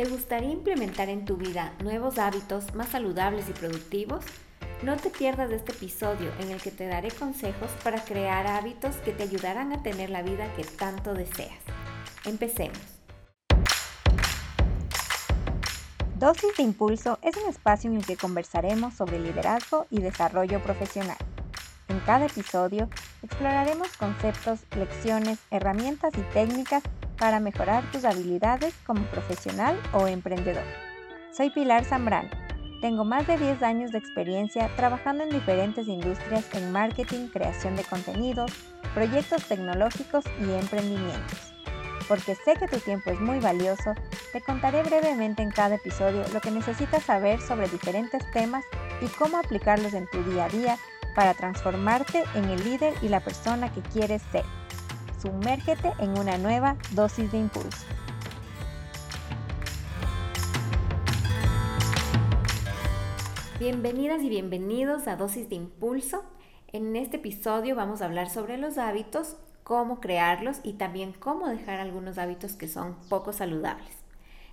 ¿Te gustaría implementar en tu vida nuevos hábitos más saludables y productivos? No te pierdas de este episodio en el que te daré consejos para crear hábitos que te ayudarán a tener la vida que tanto deseas. Empecemos. Dosis de Impulso es un espacio en el que conversaremos sobre liderazgo y desarrollo profesional. En cada episodio exploraremos conceptos, lecciones, herramientas y técnicas para mejorar tus habilidades como profesional o emprendedor. Soy Pilar Zambrano. Tengo más de 10 años de experiencia trabajando en diferentes industrias en marketing, creación de contenidos, proyectos tecnológicos y emprendimientos. Porque sé que tu tiempo es muy valioso, te contaré brevemente en cada episodio lo que necesitas saber sobre diferentes temas y cómo aplicarlos en tu día a día para transformarte en el líder y la persona que quieres ser. Sumérgete en una nueva dosis de impulso. Bienvenidas y bienvenidos a Dosis de Impulso. En este episodio vamos a hablar sobre los hábitos, cómo crearlos y también cómo dejar algunos hábitos que son poco saludables.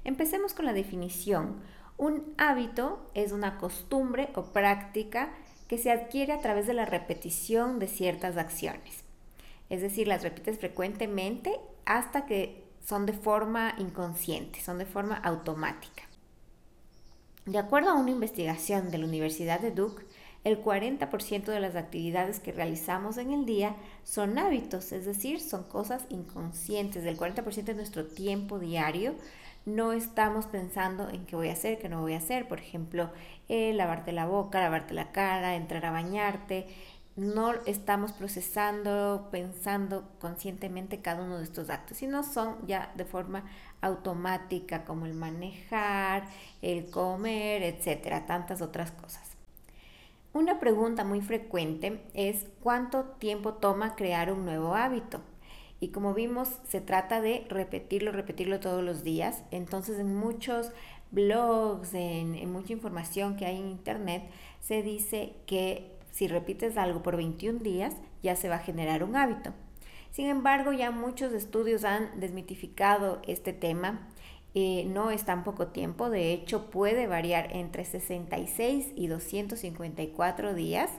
Empecemos con la definición. Un hábito es una costumbre o práctica que se adquiere a través de la repetición de ciertas acciones. Es decir, las repites frecuentemente hasta que son de forma inconsciente, son de forma automática. De acuerdo a una investigación de la Universidad de Duke, el 40% de las actividades que realizamos en el día son hábitos, es decir, son cosas inconscientes. Del 40% de nuestro tiempo diario no estamos pensando en qué voy a hacer, qué no voy a hacer. Por ejemplo, eh, lavarte la boca, lavarte la cara, entrar a bañarte, no estamos procesando, pensando conscientemente cada uno de estos actos, sino son ya de forma automática como el manejar, el comer, etcétera, tantas otras cosas. Una pregunta muy frecuente es cuánto tiempo toma crear un nuevo hábito. Y como vimos, se trata de repetirlo, repetirlo todos los días. Entonces, en muchos blogs, en, en mucha información que hay en internet, se dice que si repites algo por 21 días, ya se va a generar un hábito. Sin embargo, ya muchos estudios han desmitificado este tema. Eh, no es tan poco tiempo, de hecho puede variar entre 66 y 254 días.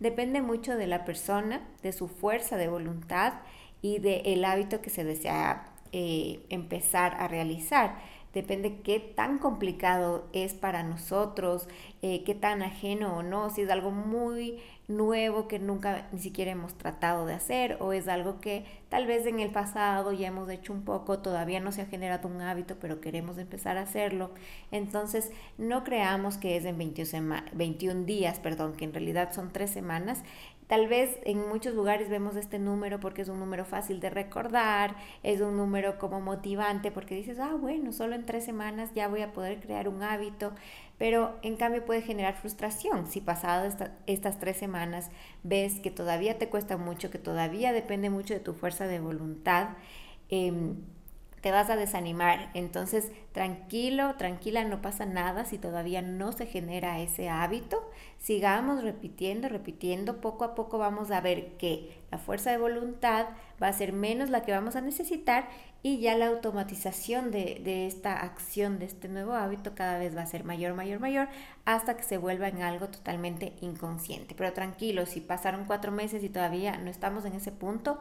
Depende mucho de la persona, de su fuerza de voluntad y del hábito que se desea eh, empezar a realizar. Depende qué tan complicado es para nosotros, eh, qué tan ajeno o no, si es algo muy nuevo que nunca ni siquiera hemos tratado de hacer o es algo que tal vez en el pasado ya hemos hecho un poco, todavía no se ha generado un hábito, pero queremos empezar a hacerlo. Entonces, no creamos que es en 21, 21 días, perdón, que en realidad son tres semanas Tal vez en muchos lugares vemos este número porque es un número fácil de recordar, es un número como motivante porque dices, ah, bueno, solo en tres semanas ya voy a poder crear un hábito, pero en cambio puede generar frustración si pasadas estas tres semanas ves que todavía te cuesta mucho, que todavía depende mucho de tu fuerza de voluntad. Em, te vas a desanimar. Entonces, tranquilo, tranquila, no pasa nada si todavía no se genera ese hábito. Sigamos repitiendo, repitiendo. Poco a poco vamos a ver que la fuerza de voluntad va a ser menos la que vamos a necesitar y ya la automatización de, esta acción, de este nuevo hábito, cada vez va a ser mayor, mayor, mayor, hasta que se vuelva en algo totalmente inconsciente. Pero tranquilo, si pasaron cuatro meses y todavía no estamos en ese punto,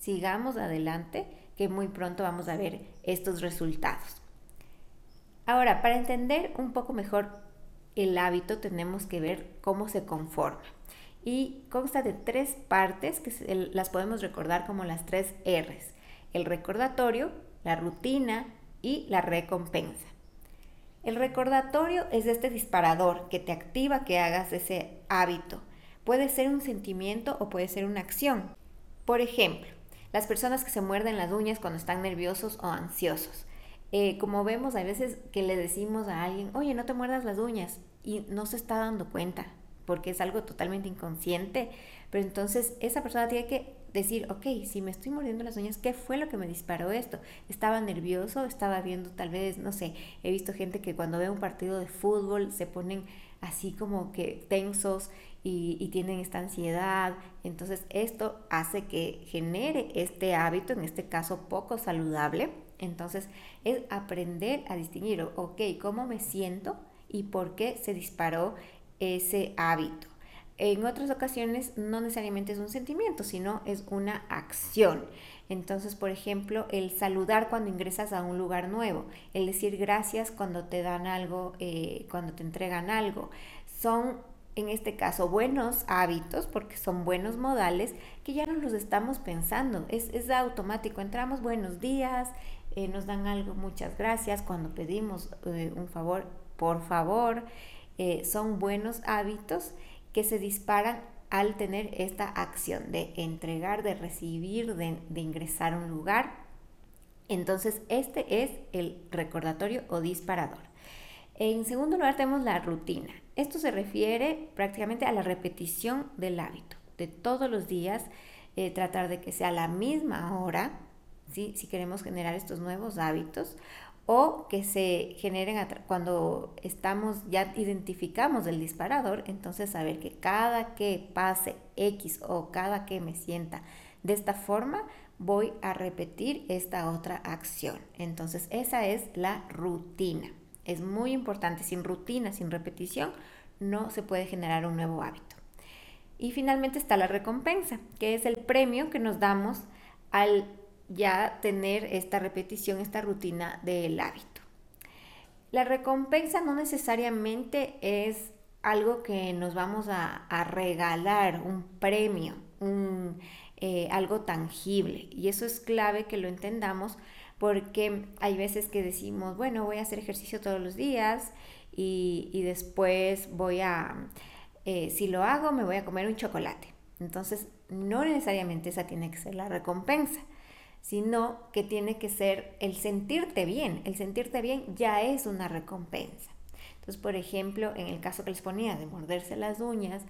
sigamos adelante que muy pronto vamos a ver estos resultados. Ahora, para entender un poco mejor el hábito, tenemos que ver cómo se conforma. Y consta de tres partes que las podemos recordar como las tres R's. El recordatorio, la rutina y la recompensa. El recordatorio es este disparador que te activa que hagas ese hábito. Puede ser un sentimiento o puede ser una acción. Por ejemplo, las personas que se muerden las uñas cuando están nerviosos o ansiosos. Eh, como vemos, hay veces que le decimos a alguien, oye, no te muerdas las uñas, y no se está dando cuenta, porque es algo totalmente inconsciente. Pero entonces esa persona tiene que decir, ok, si me estoy mordiendo las uñas, ¿qué fue lo que me disparó esto? ¿Estaba nervioso? ¿Estaba viendo tal vez, no sé, he visto gente que cuando ve un partido de fútbol se ponen así como que tensos y, tienen esta ansiedad. Entonces esto hace que genere este hábito, en este caso poco saludable, Entonces, es aprender a distinguir, ok, cómo me siento y por qué se disparó ese hábito. En otras ocasiones no necesariamente es un sentimiento, sino es una acción. Entonces, por ejemplo, el saludar cuando ingresas a un lugar nuevo, el decir gracias cuando te dan algo, eh, cuando te entregan algo, son en este caso buenos hábitos, porque son buenos modales, que ya no los estamos pensando, es, es automático, entramos buenos días, eh, nos dan algo, muchas gracias, cuando pedimos eh, un favor, por favor, son buenos hábitos que se disparan al tener esta acción de entregar, de recibir, de, ingresar a un lugar. Entonces, este es el recordatorio o disparador. En segundo lugar, tenemos la rutina. Esto se refiere prácticamente a la repetición del hábito, de todos los días, eh, tratar de que sea la misma hora, si queremos generar estos nuevos hábitos, o que se generen cuando estamos, ya identificamos el disparador, entonces saber que cada que pase X o cada que me sienta de esta forma, voy a repetir esta otra acción. Entonces esa es la rutina. Es muy importante, sin rutina, sin repetición, no se puede generar un nuevo hábito. Y finalmente está la recompensa, que es el premio que nos damos al ya tener esta repetición, esta rutina del hábito. La recompensa no necesariamente es algo que nos vamos a, regalar, un premio, un, eh, algo tangible. Y eso es clave que lo entendamos porque hay veces que decimos, bueno, voy a hacer ejercicio todos los días y, después voy a, eh, si lo hago, me voy a comer un chocolate. Entonces, no necesariamente esa tiene que ser la recompensa sino que tiene que ser el sentirte bien. El sentirte bien ya es una recompensa. Entonces, por ejemplo, en el caso que les ponía de morderse las uñas,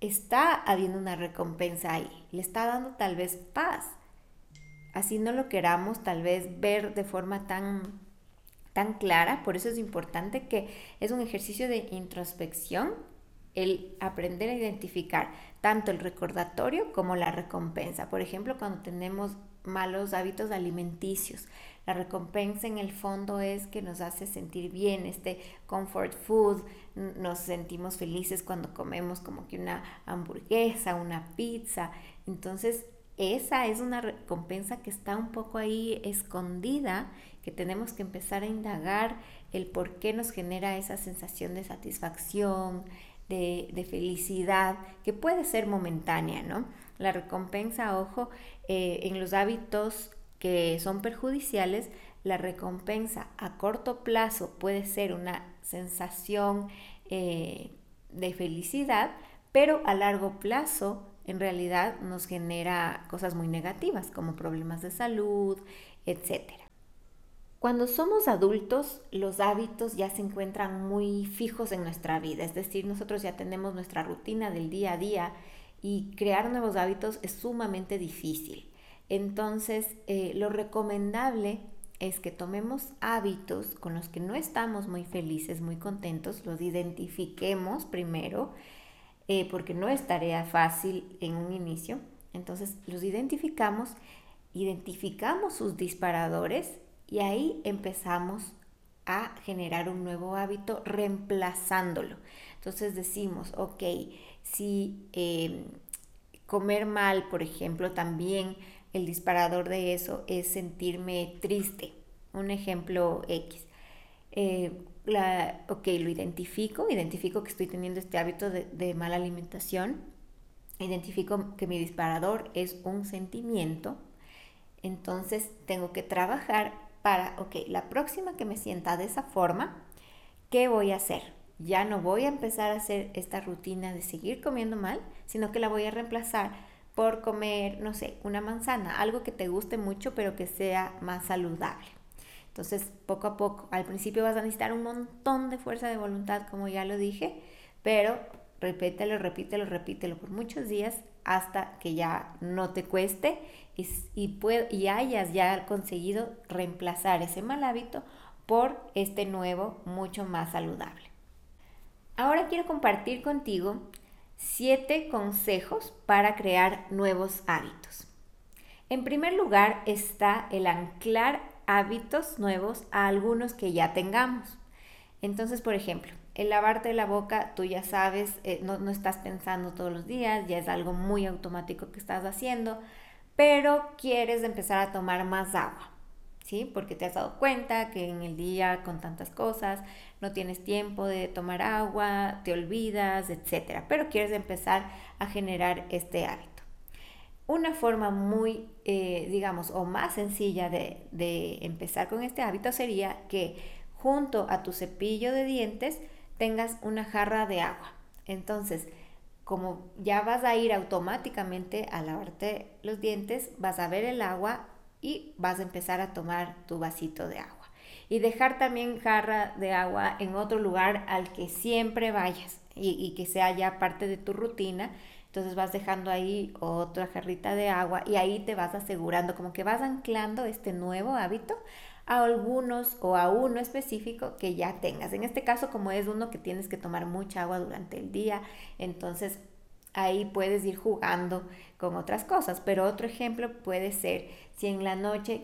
está habiendo una recompensa ahí, le está dando tal vez paz. Así no lo queramos tal vez ver de forma tan tan clara, por eso es importante que es un ejercicio de introspección el aprender a identificar tanto el recordatorio como la recompensa. Por ejemplo, cuando tenemos malos hábitos alimenticios. La recompensa en el fondo es que nos hace sentir bien, este comfort food, nos sentimos felices cuando comemos como que una hamburguesa, una pizza. Entonces, esa es una recompensa que está un poco ahí escondida, que tenemos que empezar a indagar el por qué nos genera esa sensación de satisfacción, de, felicidad, que puede ser momentánea, ¿no? La recompensa, ojo, eh, en los hábitos que son perjudiciales, la recompensa a corto plazo puede ser una sensación eh, de felicidad, pero a largo plazo en realidad nos genera cosas muy negativas como problemas de salud, etc. Cuando somos adultos, los hábitos ya se encuentran muy fijos en nuestra vida, es decir, nosotros ya tenemos nuestra rutina del día a día y crear nuevos hábitos es sumamente difícil. Entonces, eh, lo recomendable es que tomemos hábitos con los que no estamos muy felices, muy contentos, los identifiquemos primero, eh, porque no es tarea fácil en un inicio. Entonces, los identificamos, identificamos sus disparadores y ahí empezamos a generar un nuevo hábito reemplazándolo. Entonces decimos, ok, si em, comer mal, por ejemplo, también el disparador de eso es sentirme triste. Un ejemplo X. Eh, ok, lo identifico, identifico que estoy teniendo este hábito de, de mala alimentación, identifico que mi disparador es un sentimiento, entonces tengo que trabajar para, ok, la próxima que me sienta de esa forma, ¿qué voy a hacer? Ya no voy a empezar a hacer esta rutina de seguir comiendo mal, sino que la voy a reemplazar por comer, no sé, una manzana, algo que te guste mucho pero que sea más saludable. Entonces, poco a poco, al principio vas a necesitar un montón de fuerza de voluntad, como ya lo dije, pero repítelo, repítelo, repítelo por muchos días hasta que ya no te cueste y, y, y hayas ya conseguido reemplazar ese mal hábito por este nuevo mucho más saludable. Ahora quiero compartir contigo siete consejos para crear nuevos hábitos. En primer lugar está el anclar hábitos nuevos a algunos que ya tengamos. Entonces, por ejemplo, el lavarte la boca, tú ya sabes, eh, no, no estás pensando todos los días, ya es algo muy automático que estás haciendo, pero quieres empezar a tomar más agua. ¿Sí? Porque te has dado cuenta que en el día con tantas cosas no tienes tiempo de tomar agua, te olvidas, etc. Pero quieres empezar a generar este hábito. Una forma muy, eh, digamos, o más sencilla de, de empezar con este hábito sería que junto a tu cepillo de dientes tengas una jarra de agua. Entonces, como ya vas a ir automáticamente a lavarte los dientes, vas a ver el agua y vas a empezar a tomar tu vasito de agua. Y dejar también jarra de agua en otro lugar al que siempre vayas y, y que sea ya parte de tu rutina entonces vas dejando ahí otra jarrita de agua y ahí te vas asegurando, como que vas anclando este nuevo hábito a algunos o a uno específico que ya tengas. En este caso, como es uno que tienes que tomar mucha agua durante el día, entonces ahí puedes ir jugando con otras cosas. Pero otro ejemplo puede ser si en la noche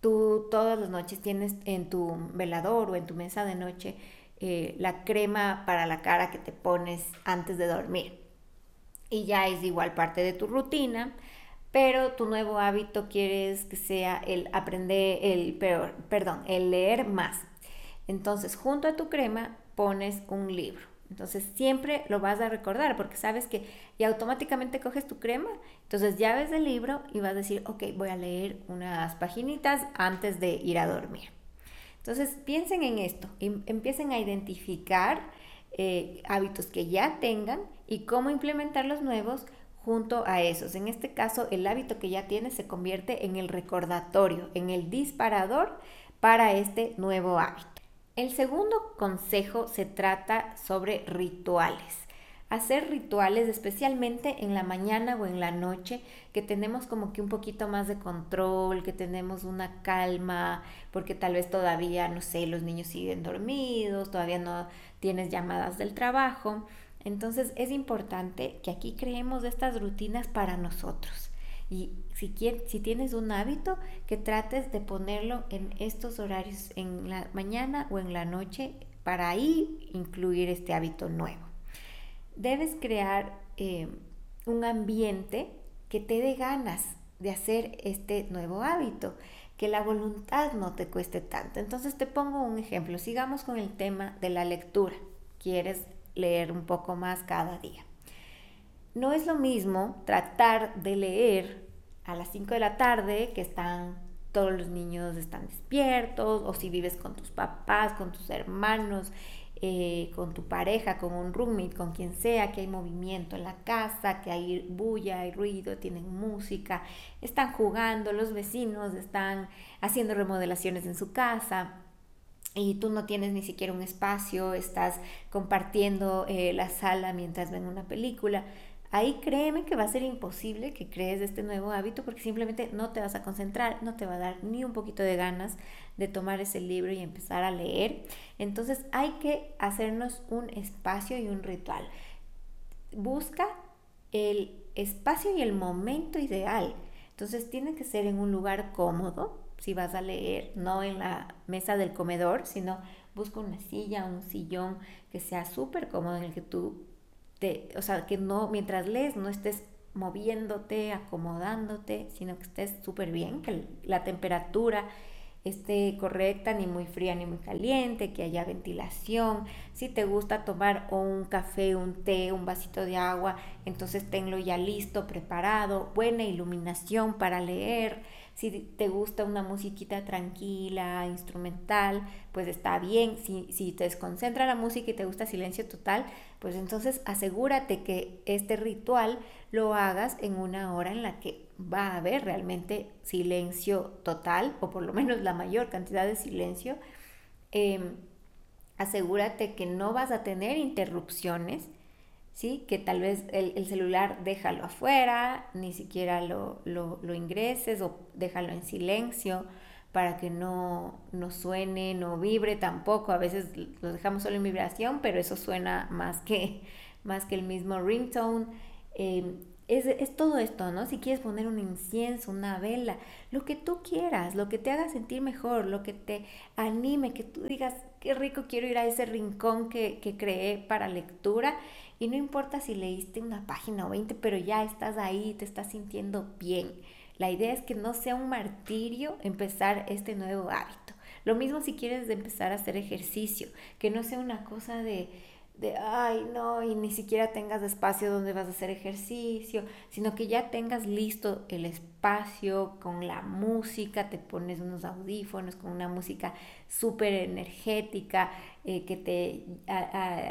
tú todas las noches tienes en tu velador o en tu mesa de noche eh, la crema para la cara que te pones antes de dormir y ya es igual parte de tu rutina, pero tu nuevo hábito quieres que sea el aprender, el, perdón, el leer más. Entonces, junto a tu crema pones un libro. Entonces, siempre lo vas a recordar porque sabes que y automáticamente coges tu crema, entonces ya ves el libro y vas a decir, ok, voy a leer unas paginitas antes de ir a dormir. Entonces, piensen en esto, y empiecen a identificar eh, hábitos que ya tengan y cómo implementar los nuevos junto a esos. En este caso, el hábito que ya tienes se convierte en el recordatorio, en el disparador para este nuevo hábito. El segundo consejo se trata sobre rituales hacer rituales, especialmente en la mañana o en la noche, que tenemos como que un poquito más de control, que tenemos una calma, porque tal vez todavía, no sé, los niños siguen dormidos, todavía no tienes llamadas del trabajo. Entonces es importante que aquí creemos estas rutinas para nosotros. Y si, si tienes un hábito, que trates de ponerlo en estos horarios, en la mañana o en la noche, para ahí incluir este hábito nuevo debes crear eh, un ambiente que te dé ganas de hacer este nuevo hábito, que la voluntad no te cueste tanto. Entonces te pongo un ejemplo, sigamos con el tema de la lectura. Quieres leer un poco más cada día. No es lo mismo tratar de leer a las 5 de la tarde, que están todos los niños están despiertos, o si vives con tus papás, con tus hermanos eh, con tu pareja, con un roommate, con quien sea, que hay movimiento en la casa, que hay bulla, hay ruido, tienen música, están jugando, los vecinos están haciendo remodelaciones en su casa y tú no tienes ni siquiera un espacio, estás compartiendo eh, la sala mientras ven una película ahí créeme que va a ser imposible que crees este nuevo hábito porque simplemente no te vas a concentrar, no te va a dar ni un poquito de ganas de tomar ese libro y empezar a leer. Entonces hay que hacernos un espacio y un ritual. Busca el espacio y el momento ideal. Entonces tiene que ser en un lugar cómodo, si vas a leer, no en la mesa del comedor, sino busca una silla, un sillón que sea súper cómodo en el que tú o sea, que no, mientras lees no estés moviéndote, acomodándote, sino que estés súper bien, que la temperatura esté correcta, ni muy fría ni muy caliente, que haya ventilación. Si te gusta tomar un café, un té, un vasito de agua, entonces tenlo ya listo, preparado, buena iluminación para leer si te gusta una musiquita tranquila, instrumental, pues está bien. Si, si te desconcentra la música y te gusta silencio total, pues entonces asegúrate que este ritual lo hagas en una hora en la que va a haber realmente silencio total, o por lo menos la mayor cantidad de silencio. Em, asegúrate que no vas a tener interrupciones ¿sí? Que tal vez el, celular déjalo afuera, ni siquiera lo, ingreses o déjalo en silencio para que no, no suene, no vibre tampoco. A veces lo dejamos solo en vibración, pero eso suena más que, más que el mismo ringtone. Em, es, todo esto, ¿no? Si quieres poner un incienso, una vela, lo que tú quieras, lo que te haga sentir mejor, lo que te anime, que tú digas, qué rico quiero ir a ese rincón que, que creé para lectura. Y no importa si leíste una página o 20, pero ya estás ahí, te estás sintiendo bien. La idea es que no sea un martirio empezar este nuevo hábito. Lo mismo si quieres empezar a hacer ejercicio, que no sea una cosa de de, ay, no, y ni siquiera tengas espacio donde vas a hacer ejercicio, sino que ya tengas listo el espacio con la música, te pones unos audífonos con una música súper energética, eh, que te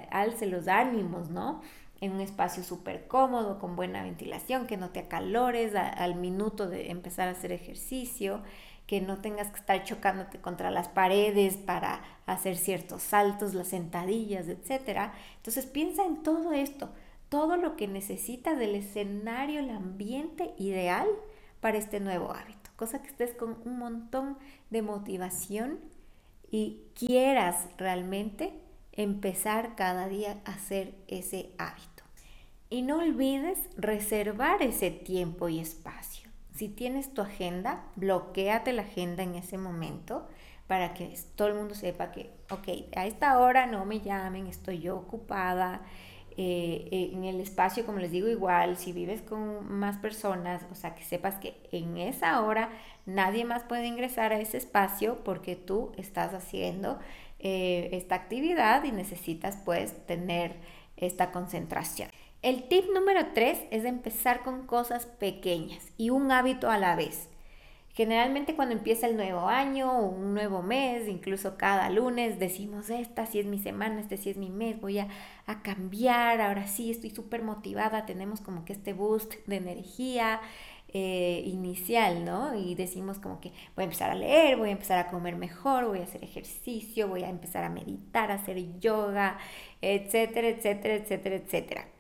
alce los ánimos, ¿no? En un espacio súper cómodo, con buena ventilación, que no te acalores al minuto de empezar a hacer ejercicio que no tengas que estar chocándote contra las paredes para hacer ciertos saltos, las sentadillas, etc. Entonces piensa en todo esto, todo lo que necesitas del escenario, el ambiente ideal para este nuevo hábito, cosa que estés con un montón de motivación y quieras realmente empezar cada día a hacer ese hábito. Y no olvides reservar ese tiempo y espacio. Si tienes tu agenda, bloqueate la agenda en ese momento para que todo el mundo sepa que, ok, a esta hora no me llamen, estoy yo ocupada. Eh, eh, en el espacio, como les digo, igual, si vives con más personas, o sea, que sepas que en esa hora nadie más puede ingresar a ese espacio porque tú estás haciendo eh, esta actividad y necesitas pues tener esta concentración. El tip número 3 es empezar con cosas pequeñas y un hábito a la vez. Generalmente cuando empieza el nuevo año o un nuevo mes, incluso cada lunes decimos, esta sí es mi semana, este sí es mi mes, voy a, cambiar, ahora sí estoy súper motivada, tenemos como que este boost de energía eh, inicial, ¿no? Y decimos como que voy a empezar a leer, voy a empezar a comer mejor, voy a hacer ejercicio, voy a empezar a meditar, a hacer yoga, etcétera, etcétera, etcétera, etcétera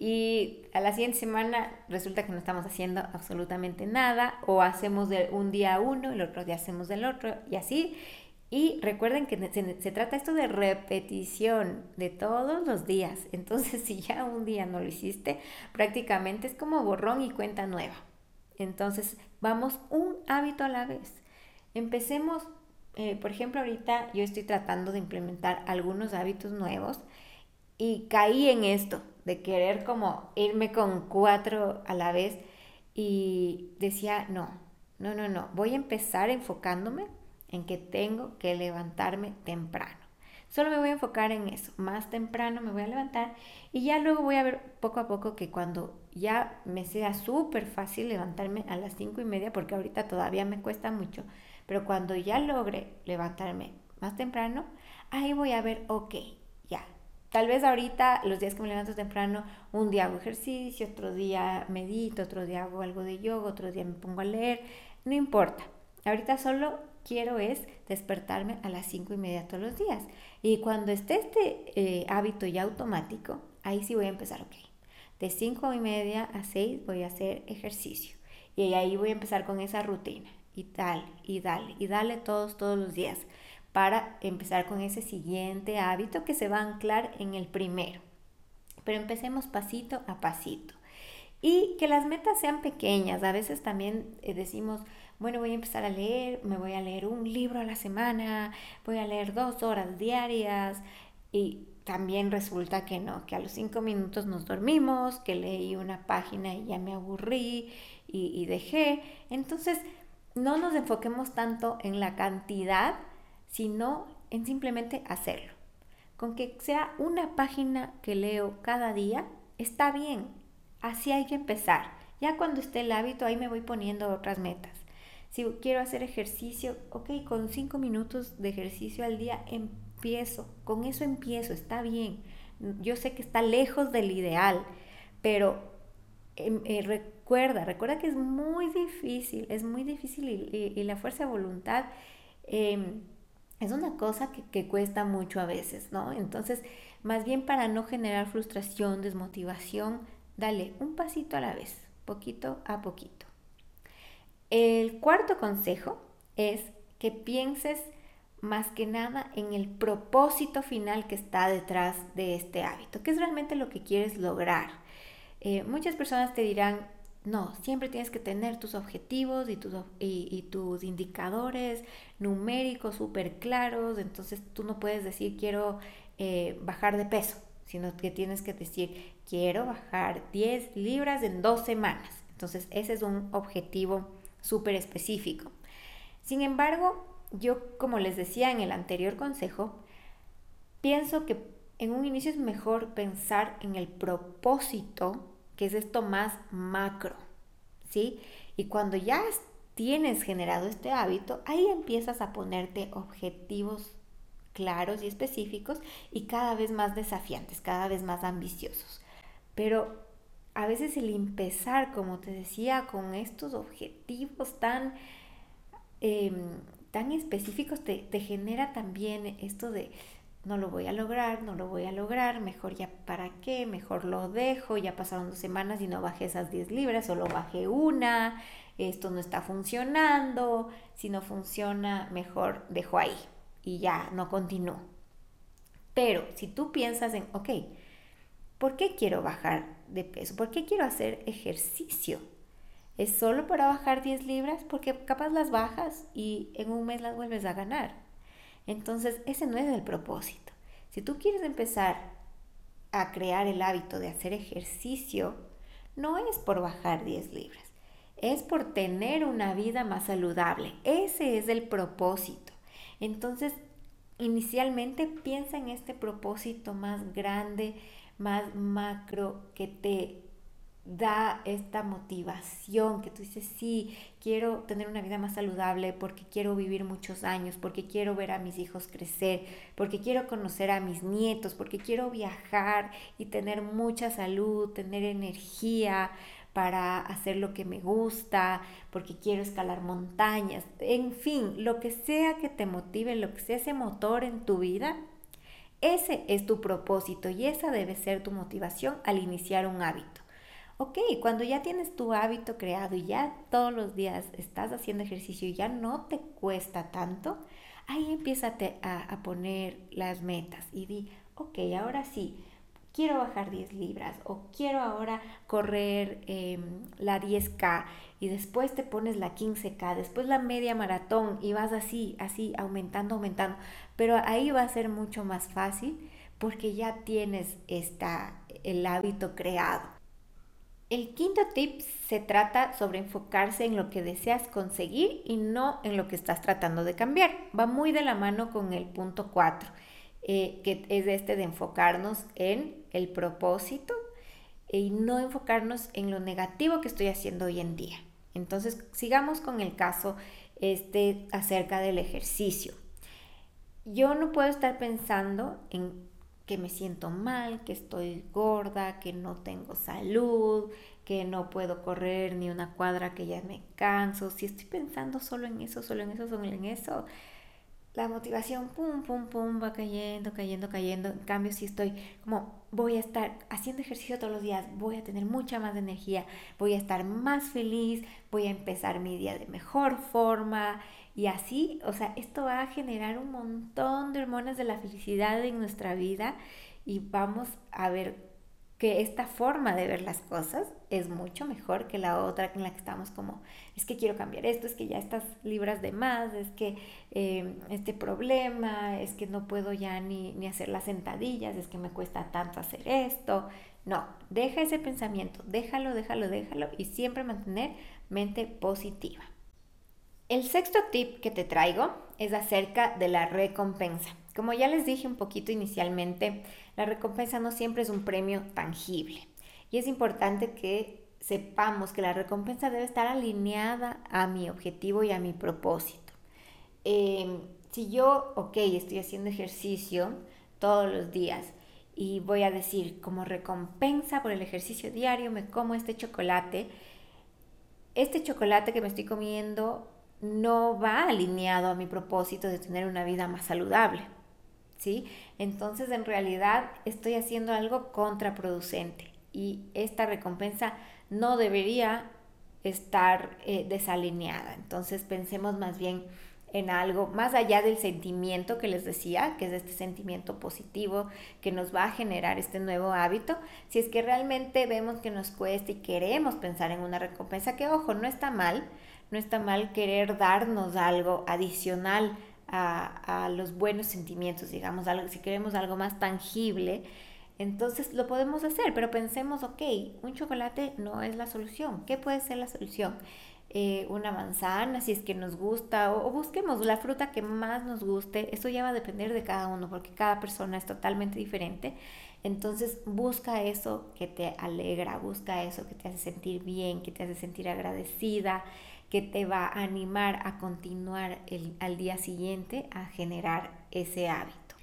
y a la siguiente semana resulta que no estamos haciendo absolutamente nada o hacemos de un día uno, el otro día hacemos del otro y así. Y recuerden que se, trata esto de repetición de todos los días. Entonces, si ya un día no lo hiciste, prácticamente es como borrón y cuenta nueva. Entonces, vamos un hábito a la vez. Empecemos, eh, por ejemplo, ahorita yo estoy tratando de implementar algunos hábitos nuevos y caí en esto de querer como irme con cuatro a la vez y decía, no, no, no, no, voy a empezar enfocándome en que tengo que levantarme temprano. Solo me voy a enfocar en eso, más temprano me voy a levantar y ya luego voy a ver poco a poco que cuando ya me sea súper fácil levantarme a las cinco y media, porque ahorita todavía me cuesta mucho, pero cuando ya logre levantarme más temprano, ahí voy a ver, ok, Tal vez ahorita, los días que me levanto temprano, un día hago ejercicio, otro día medito, otro día hago algo de yoga, otro día me pongo a leer, no importa. Ahorita solo quiero es despertarme a las cinco y media todos los días. Y cuando esté este eh, hábito ya automático, ahí sí voy a empezar, ok. De cinco y media a seis voy a hacer ejercicio. Y ahí voy a empezar con esa rutina. Y dale, y dale, y dale todos, todos los días para empezar con ese siguiente hábito que se va a anclar en el primero. Pero empecemos pasito a pasito. Y que las metas sean pequeñas. A veces también eh, decimos, bueno, voy a empezar a leer, me voy a leer un libro a la semana, voy a leer dos horas diarias y también resulta que no, que a los cinco minutos nos dormimos, que leí una página y ya me aburrí y, y dejé. Entonces, no nos enfoquemos tanto en la cantidad sino en simplemente hacerlo. Con que sea una página que leo cada día, está bien. Así hay que empezar. Ya cuando esté el hábito, ahí me voy poniendo otras metas. Si quiero hacer ejercicio, ok, con cinco minutos de ejercicio al día empiezo. Con eso empiezo, está bien. Yo sé que está lejos del ideal, pero em, eh, recuerda, recuerda que es muy difícil, es muy difícil y, la fuerza de voluntad em, es una cosa que, cuesta mucho a veces, ¿no? Entonces, más bien para no generar frustración, desmotivación, dale un pasito a la vez, poquito a poquito. El cuarto consejo es que pienses más que nada en el propósito final que está detrás de este hábito, que es realmente lo que quieres lograr. Eh, muchas personas te dirán, no, siempre tienes que tener tus objetivos y tus, y, tus indicadores numéricos súper claros, entonces tú no puedes decir quiero eh, bajar de peso, sino que tienes que decir quiero bajar 10 libras en dos semanas. Entonces ese es un objetivo súper específico. Sin embargo, yo como les decía en el anterior consejo, pienso que en un inicio es mejor pensar en el propósito que es esto más macro, ¿sí? Y cuando ya tienes generado este hábito, ahí empiezas a ponerte objetivos claros y específicos y cada vez más desafiantes, cada vez más ambiciosos. Pero a veces el empezar, como te decía, con estos objetivos tan, em, tan específicos, te, te genera también esto de, no lo voy a lograr, no lo voy a lograr, mejor ya para qué, mejor lo dejo, ya pasaron dos semanas y no bajé esas 10 libras, solo bajé una, esto no está funcionando, si no funciona, mejor dejo ahí y ya no continúo. Pero si tú piensas en, ok, ¿por qué quiero bajar de peso? ¿Por qué quiero hacer ejercicio? ¿Es solo para bajar 10 libras? Porque capaz las bajas y en un mes las vuelves a ganar. Entonces, ese no es el propósito. Si tú quieres empezar a crear el hábito de hacer ejercicio, no es por bajar 10 libras, es por tener una vida más saludable. Ese es el propósito. Entonces, inicialmente piensa en este propósito más grande, más macro, que te da esta motivación que tú dices, sí, quiero tener una vida más saludable porque quiero vivir muchos años, porque quiero ver a mis hijos crecer, porque quiero conocer a mis nietos, porque quiero viajar y tener mucha salud, tener energía para hacer lo que me gusta, porque quiero escalar montañas, en fin, lo que sea que te motive, lo que sea ese motor en tu vida, ese es tu propósito y esa debe ser tu motivación al iniciar un hábito. Ok, cuando ya tienes tu hábito creado y ya todos los días estás haciendo ejercicio y ya no te cuesta tanto, ahí empieza a, a poner las metas y di, ok, ahora sí, quiero bajar 10 libras o quiero ahora correr em, la 10K y después te pones la 15K, después la media maratón y vas así, así, aumentando, aumentando. Pero ahí va a ser mucho más fácil porque ya tienes esta, el hábito creado. El quinto tip se trata sobre enfocarse en lo que deseas conseguir y no en lo que estás tratando de cambiar. Va muy de la mano con el punto 4, eh, que es este de enfocarnos en el propósito y no enfocarnos en lo negativo que estoy haciendo hoy en día. Entonces, sigamos con el caso este acerca del ejercicio. Yo no puedo estar pensando en que me siento mal, que estoy gorda, que no tengo salud, que no puedo correr ni una cuadra, que ya me canso. Si estoy pensando solo en eso, solo en eso, solo en eso, la motivación, pum, pum, pum, va cayendo, cayendo, cayendo. En cambio, si estoy como, voy a estar haciendo ejercicio todos los días, voy a tener mucha más energía, voy a estar más feliz, voy a empezar mi día de mejor forma, y así, o sea, esto va a generar un montón de hormonas de la felicidad en nuestra vida y vamos a ver que esta forma de ver las cosas es mucho mejor que la otra en la que estamos como, es que quiero cambiar esto, es que ya estás libras de más, es que eh, este problema, es que no puedo ya ni, ni hacer las sentadillas, es que me cuesta tanto hacer esto. No, deja ese pensamiento, déjalo, déjalo, déjalo y siempre mantener mente positiva. El sexto tip que te traigo es acerca de la recompensa. Como ya les dije un poquito inicialmente, la recompensa no siempre es un premio tangible y es importante que sepamos que la recompensa debe estar alineada a mi objetivo y a mi propósito. Em, si yo, ok, estoy haciendo ejercicio todos los días y voy a decir como recompensa por el ejercicio diario me como este chocolate, este chocolate que me estoy comiendo no va alineado a mi propósito de tener una vida más saludable. ¿Sí? Entonces, en realidad estoy haciendo algo contraproducente y esta recompensa no debería estar eh, desalineada. Entonces, pensemos más bien en algo más allá del sentimiento que les decía, que es este sentimiento positivo que nos va a generar este nuevo hábito, si es que realmente vemos que nos cuesta y queremos pensar en una recompensa, que ojo, no está mal, no está mal querer darnos algo adicional a, a los buenos sentimientos, digamos, algo, si queremos algo más tangible, entonces lo podemos hacer, pero pensemos, ok, un chocolate no es la solución. ¿Qué puede ser la solución? Eh, una manzana, si es que nos gusta, o, busquemos la fruta que más nos guste. Eso ya va a depender de cada uno, porque cada persona es totalmente diferente. Entonces busca eso que te alegra, busca eso que te hace sentir bien, que te hace sentir agradecida, que te va a animar a continuar el, al día siguiente a generar ese hábito.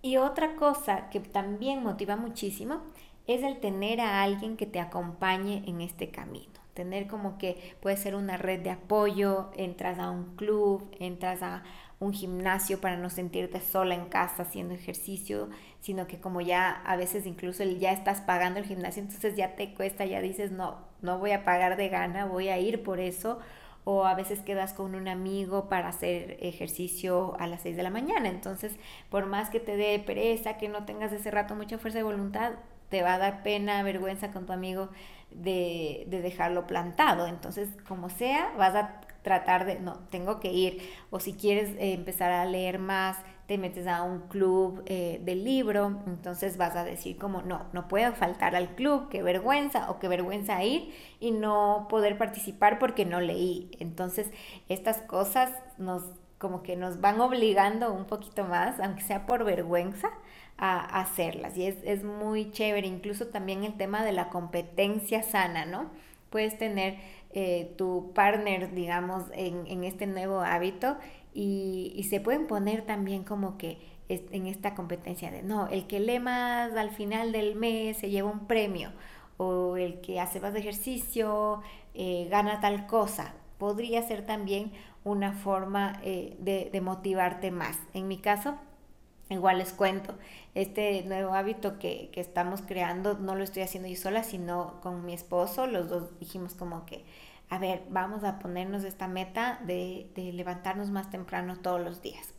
Y otra cosa que también motiva muchísimo es el tener a alguien que te acompañe en este camino tener como que puede ser una red de apoyo, entras a un club, entras a un gimnasio para no sentirte sola en casa haciendo ejercicio, sino que como ya a veces incluso ya estás pagando el gimnasio, entonces ya te cuesta, ya dices, no, no voy a pagar de gana, voy a ir por eso, o a veces quedas con un amigo para hacer ejercicio a las 6 de la mañana, entonces por más que te dé pereza, que no tengas ese rato mucha fuerza de voluntad, te va a dar pena, vergüenza con tu amigo de, dejarlo plantado. Entonces, como sea, vas a tratar de, no, tengo que ir. O si quieres eh, empezar a leer más, te metes a un club eh, de libro, entonces vas a decir como, no, no puedo faltar al club, qué vergüenza o qué vergüenza ir y no poder participar porque no leí. Entonces, estas cosas nos como que nos van obligando un poquito más, aunque sea por vergüenza, a hacerlas. Y es, muy chévere, incluso también el tema de la competencia sana, ¿no? Puedes tener eh, tu partner, digamos, en, este nuevo hábito y, se pueden poner también como que en esta competencia de, no, el que lee más al final del mes se lleva un premio o el que hace más ejercicio eh, gana tal cosa. Podría ser también una forma eh, de, motivarte más. En mi caso, Igual les cuento, este nuevo hábito que, estamos creando no lo estoy haciendo yo sola, sino con mi esposo. Los dos dijimos como que, a ver, vamos a ponernos esta meta de, levantarnos más temprano todos los días.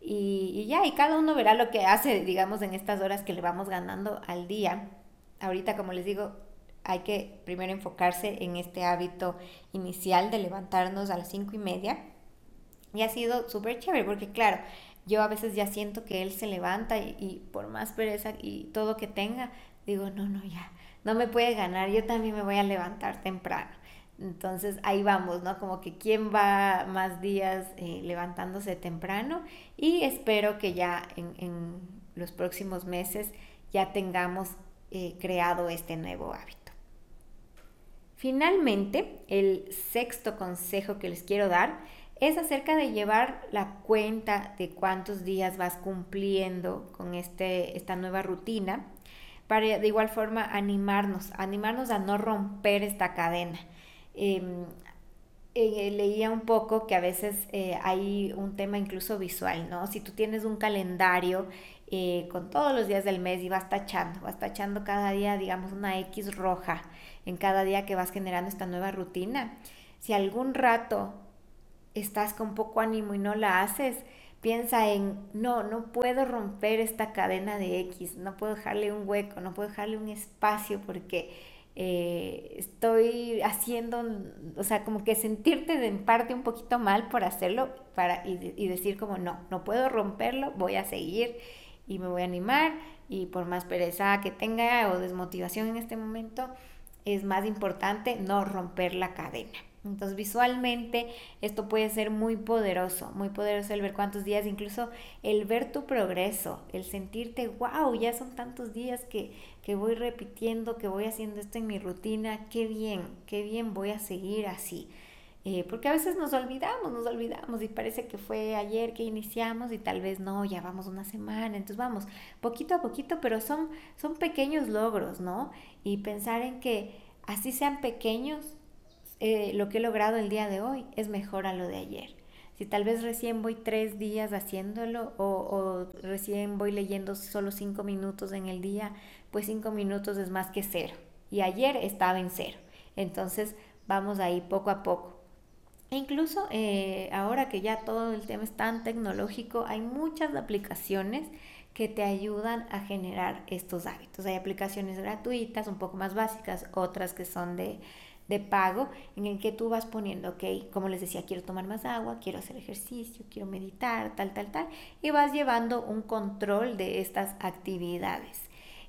Y, y, ya, y cada uno verá lo que hace, digamos, en estas horas que le vamos ganando al día. Ahorita, como les digo, hay que primero enfocarse en este hábito inicial de levantarnos a las cinco y media. Y ha sido súper chévere porque, claro, yo a veces ya siento que él se levanta y, por más pereza y todo que tenga, digo, no, no, ya, no me puede ganar, yo también me voy a levantar temprano. Entonces ahí vamos, ¿no? Como que quién va más días eh, levantándose temprano y espero que ya en, los próximos meses ya tengamos eh, creado este nuevo hábito. Finalmente, el sexto consejo que les quiero dar es acerca de llevar la cuenta de cuántos días vas cumpliendo con este, esta nueva rutina, para de igual forma animarnos, animarnos a no romper esta cadena. Em, eh, leía un poco que a veces eh, hay un tema incluso visual, ¿no? Si tú tienes un calendario eh, con todos los días del mes y vas tachando, vas tachando cada día, digamos, una X roja en cada día que vas generando esta nueva rutina. Si algún rato estás con poco ánimo y no la haces, piensa en, no, no puedo romper esta cadena de X, no puedo dejarle un hueco, no puedo dejarle un espacio porque eh, estoy haciendo, o sea, como que sentirte en parte un poquito mal por hacerlo para, y, y decir como, no, no puedo romperlo, voy a seguir y me voy a animar y por más pereza que tenga o desmotivación en este momento, es más importante no romper la cadena. Entonces visualmente esto puede ser muy poderoso, muy poderoso el ver cuántos días, incluso el ver tu progreso, el sentirte, wow, ya son tantos días que, que voy repitiendo, que voy haciendo esto en mi rutina, qué bien, qué bien voy a seguir así. Eh, porque a veces nos olvidamos, nos olvidamos y parece que fue ayer que iniciamos y tal vez no, ya vamos una semana, entonces vamos poquito a poquito, pero son, son pequeños logros, ¿no? Y pensar en que así sean pequeños, eh, lo que he logrado el día de hoy es mejor a lo de ayer. Si tal vez recién voy tres días haciéndolo o, o recién voy leyendo solo cinco minutos en el día, pues cinco minutos es más que cero. Y ayer estaba en cero. Entonces vamos ahí poco a poco. E incluso eh, ahora que ya todo el tema es tan tecnológico, hay muchas aplicaciones que te ayudan a generar estos hábitos. Hay aplicaciones gratuitas, un poco más básicas, otras que son de, de pago, en el que tú vas poniendo, ok, como les decía, quiero tomar más agua, quiero hacer ejercicio, quiero meditar, tal, tal, tal, y vas llevando un control de estas actividades.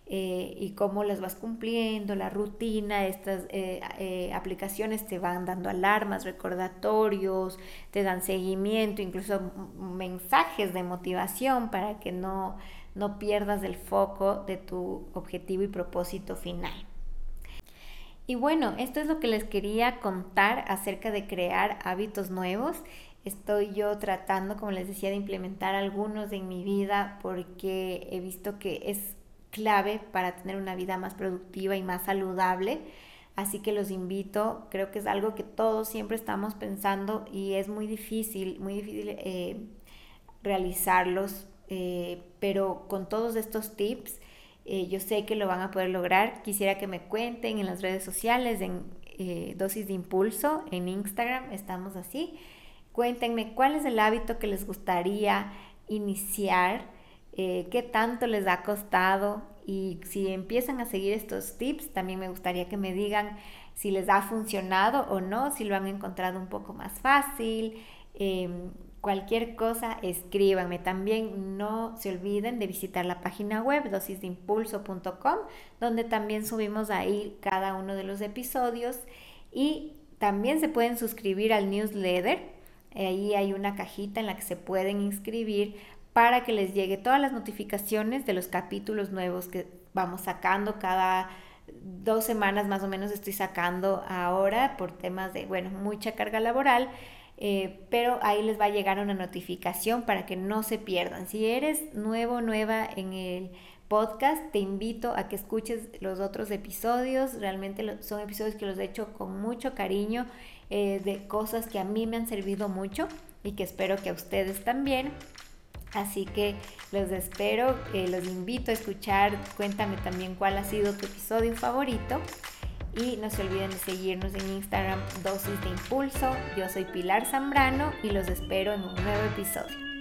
Eh, y cómo las vas cumpliendo, la rutina, estas eh, eh, aplicaciones te van dando alarmas, recordatorios, te dan seguimiento, incluso mensajes de motivación para que no, no pierdas el foco de tu objetivo y propósito final. Y bueno, esto es lo que les quería contar acerca de crear hábitos nuevos. Estoy yo tratando, como les decía, de implementar algunos en mi vida porque he visto que es clave para tener una vida más productiva y más saludable. Así que los invito, creo que es algo que todos siempre estamos pensando y es muy difícil, muy difícil eh, realizarlos, eh, pero con todos estos tips eh, yo sé que lo van a poder lograr. Quisiera que me cuenten en las redes sociales, en Dosis de Impulso, en Instagram, estamos así. Cuéntenme cuál es el hábito que les gustaría iniciar eh, qué tanto les ha costado y si empiezan a seguir estos tips, también me gustaría que me digan si les ha funcionado o no, si lo han encontrado un poco más fácil. Em, cualquier cosa, escríbanme. También no se olviden de visitar la página web dosisdeimpulso.com, donde también subimos ahí cada uno de los episodios y también se pueden suscribir al newsletter. Ahí hay una cajita en la que se pueden inscribir para que les llegue todas las notificaciones de los capítulos nuevos que vamos sacando cada dos semanas más o menos estoy sacando ahora por temas de, bueno, mucha carga laboral, eh, pero ahí les va a llegar una notificación para que no se pierdan. Si eres nuevo, nueva en el podcast, te invito a que escuches los otros episodios, realmente son episodios que los he hecho con mucho cariño, eh, de cosas que a mí me han servido mucho y que espero que a ustedes también. Así que los espero, los invito a escuchar. Cuéntame también cuál ha sido tu episodio favorito. Y no se olviden de seguirnos en Instagram Dosis de Impulso. Yo soy Pilar Zambrano y los espero en un nuevo episodio.